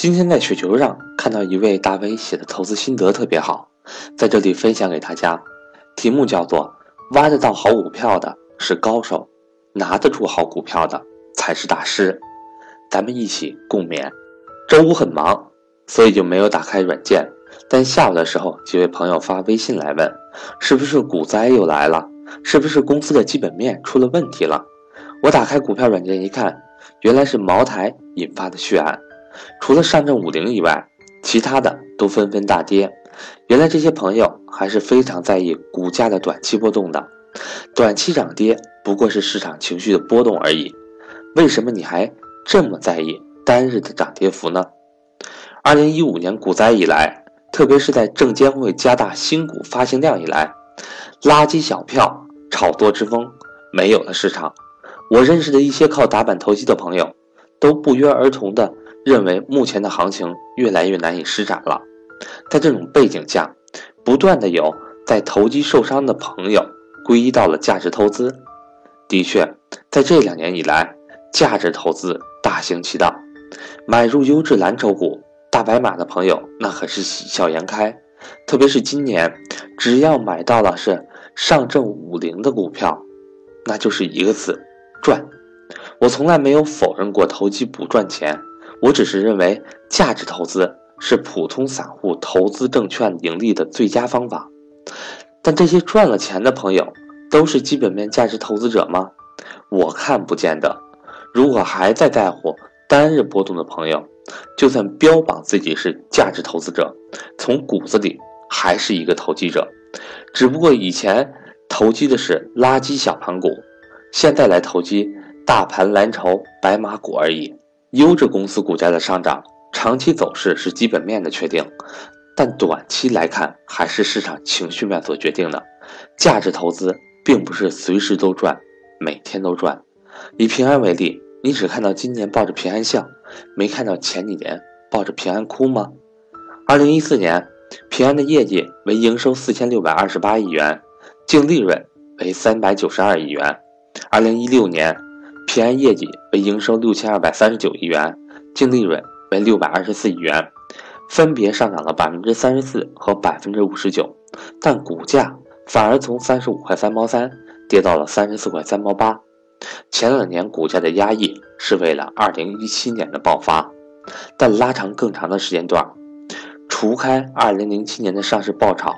今天在雪球上看到一位大 V 写的投资心得特别好，在这里分享给大家。题目叫做“挖得到好股票的是高手，拿得住好股票的才是大师”。咱们一起共勉。周五很忙，所以就没有打开软件。但下午的时候，几位朋友发微信来问，是不是股灾又来了？是不是公司的基本面出了问题了？我打开股票软件一看，原来是茅台引发的血案。除了上证五零以外，其他的都纷纷大跌。原来这些朋友还是非常在意股价的短期波动的，短期涨跌不过是市场情绪的波动而已。为什么你还这么在意单日的涨跌幅呢？二零一五年股灾以来，特别是在证监会加大新股发行量以来，垃圾小票炒作之风没有了市场。我认识的一些靠打板投机的朋友，都不约而同的。认为目前的行情越来越难以施展了，在这种背景下，不断的有在投机受伤的朋友皈依到了价值投资。的确，在这两年以来，价值投资大行其道，买入优质蓝筹股、大白马的朋友那可是喜笑颜开。特别是今年，只要买到了是上证五零的股票，那就是一个字：赚。我从来没有否认过投机不赚钱。我只是认为价值投资是普通散户投资证券盈利的最佳方法，但这些赚了钱的朋友都是基本面价值投资者吗？我看不见得。如果还在在乎单日波动的朋友，就算标榜自己是价值投资者，从骨子里还是一个投机者，只不过以前投机的是垃圾小盘股，现在来投机大盘蓝筹白马股而已。优质公司股价的上涨，长期走势是基本面的确定，但短期来看还是市场情绪面所决定的。价值投资并不是随时都赚，每天都赚。以平安为例，你只看到今年抱着平安笑，没看到前几年抱着平安哭吗？二零一四年，平安的业绩为营收四千六百二十八亿元，净利润为三百九十二亿元。二零一六年。平安业绩为营收六千二百三十九亿元，净利润为六百二十四亿元，分别上涨了百分之三十四和百分之五十九，但股价反而从三十五块三毛三跌到了三十四块三毛八。前两年股价的压抑是为了二零一七年的爆发，但拉长更长的时间段，除开二零零七年的上市爆炒，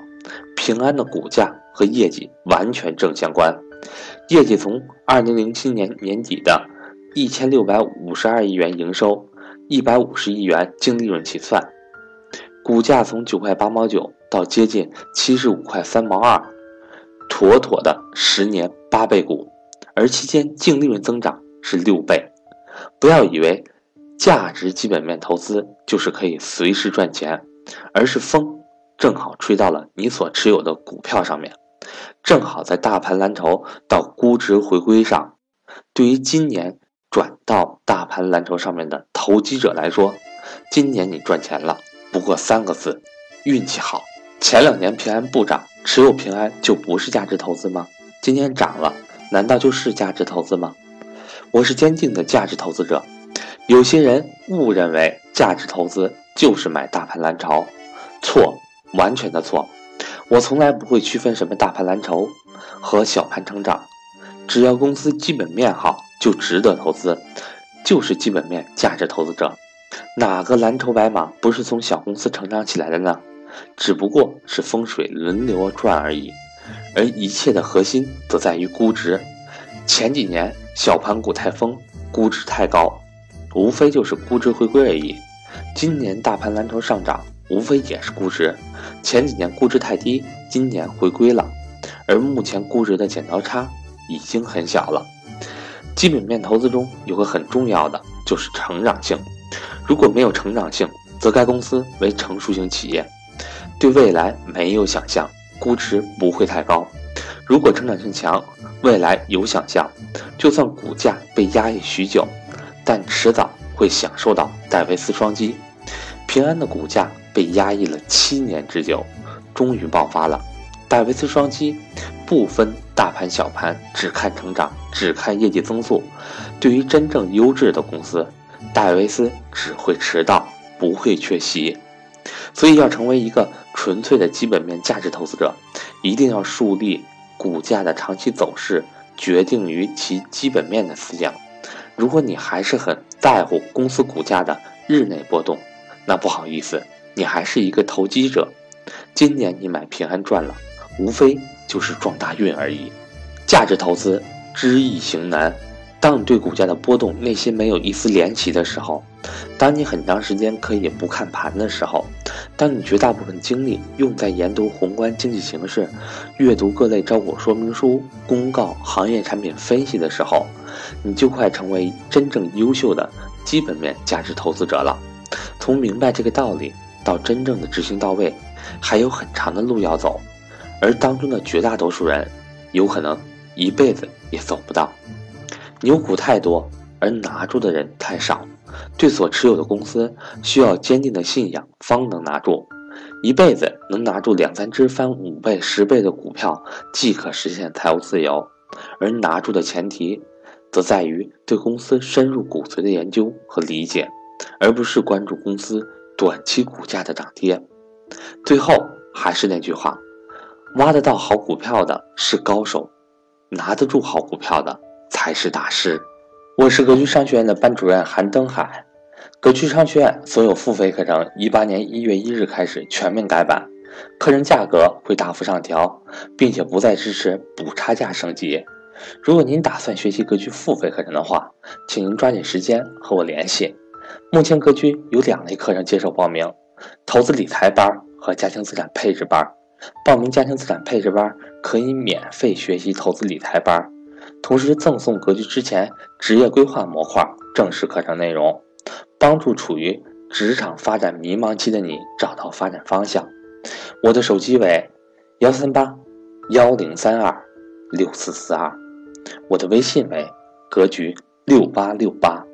平安的股价和业绩完全正相关。业绩从二零零七年年底的一千六百五十二亿元营收，一百五十亿元净利润起算，股价从九块八毛九到接近七十五块三毛二，妥妥的十年八倍股，而期间净利润增长是六倍。不要以为价值基本面投资就是可以随时赚钱，而是风正好吹到了你所持有的股票上面。正好在大盘蓝筹到估值回归上，对于今年转到大盘蓝筹上面的投机者来说，今年你赚钱了，不过三个字：运气好。前两年平安不涨，持有平安就不是价值投资吗？今年涨了，难道就是价值投资吗？我是坚定的价值投资者。有些人误认为价值投资就是买大盘蓝筹，错，完全的错。我从来不会区分什么大盘蓝筹和小盘成长，只要公司基本面好，就值得投资，就是基本面价值投资者。哪个蓝筹白马不是从小公司成长起来的呢？只不过是风水轮流转而已，而一切的核心则在于估值。前几年小盘股太疯，估值太高，无非就是估值回归而已。今年大盘蓝筹上涨。无非也是估值，前几年估值太低，今年回归了，而目前估值的剪刀差已经很小了。基本面投资中有个很重要的就是成长性，如果没有成长性，则该公司为成熟型企业，对未来没有想象，估值不会太高；如果成长性强，未来有想象，就算股价被压抑许久，但迟早会享受到戴维斯双击。平安的股价。被压抑了七年之久，终于爆发了。戴维斯双击，不分大盘小盘，只看成长，只看业绩增速。对于真正优质的公司，戴维斯只会迟到，不会缺席。所以，要成为一个纯粹的基本面价值投资者，一定要树立股价的长期走势决定于其基本面的思想。如果你还是很在乎公司股价的日内波动，那不好意思，你还是一个投机者。今年你买平安赚了，无非就是撞大运而已。价值投资知易行难。当你对股价的波动内心没有一丝怜惜的时候，当你很长时间可以不看盘的时候，当你绝大部分精力用在研读宏观经济形势、阅读各类招股说明书、公告、行业产品分析的时候，你就快成为真正优秀的基本面价值投资者了。从明白这个道理到真正的执行到位，还有很长的路要走，而当中的绝大多数人，有可能一辈子也走不到。牛股太多，而拿住的人太少。对所持有的公司，需要坚定的信仰，方能拿住。一辈子能拿住两三只翻五倍、十倍的股票，即可实现财务自由。而拿住的前提，则在于对公司深入骨髓的研究和理解，而不是关注公司短期股价的涨跌。最后还是那句话：挖得到好股票的是高手，拿得住好股票的。才是大师。我是格局商学院的班主任韩登海。格局商学院所有付费课程，一八年一月一日开始全面改版，课程价格会大幅上调，并且不再支持补差价升级。如果您打算学习格局付费课程的话，请您抓紧时间和我联系。目前格局有两类课程接受报名：投资理财班和家庭资产配置班。报名家庭资产配置班可以免费学习投资理财班。同时赠送格局之前职业规划模块正式课程内容，帮助处于职场发展迷茫期的你找到发展方向。我的手机为幺三八幺零三二六四四二，我的微信为格局六八六八。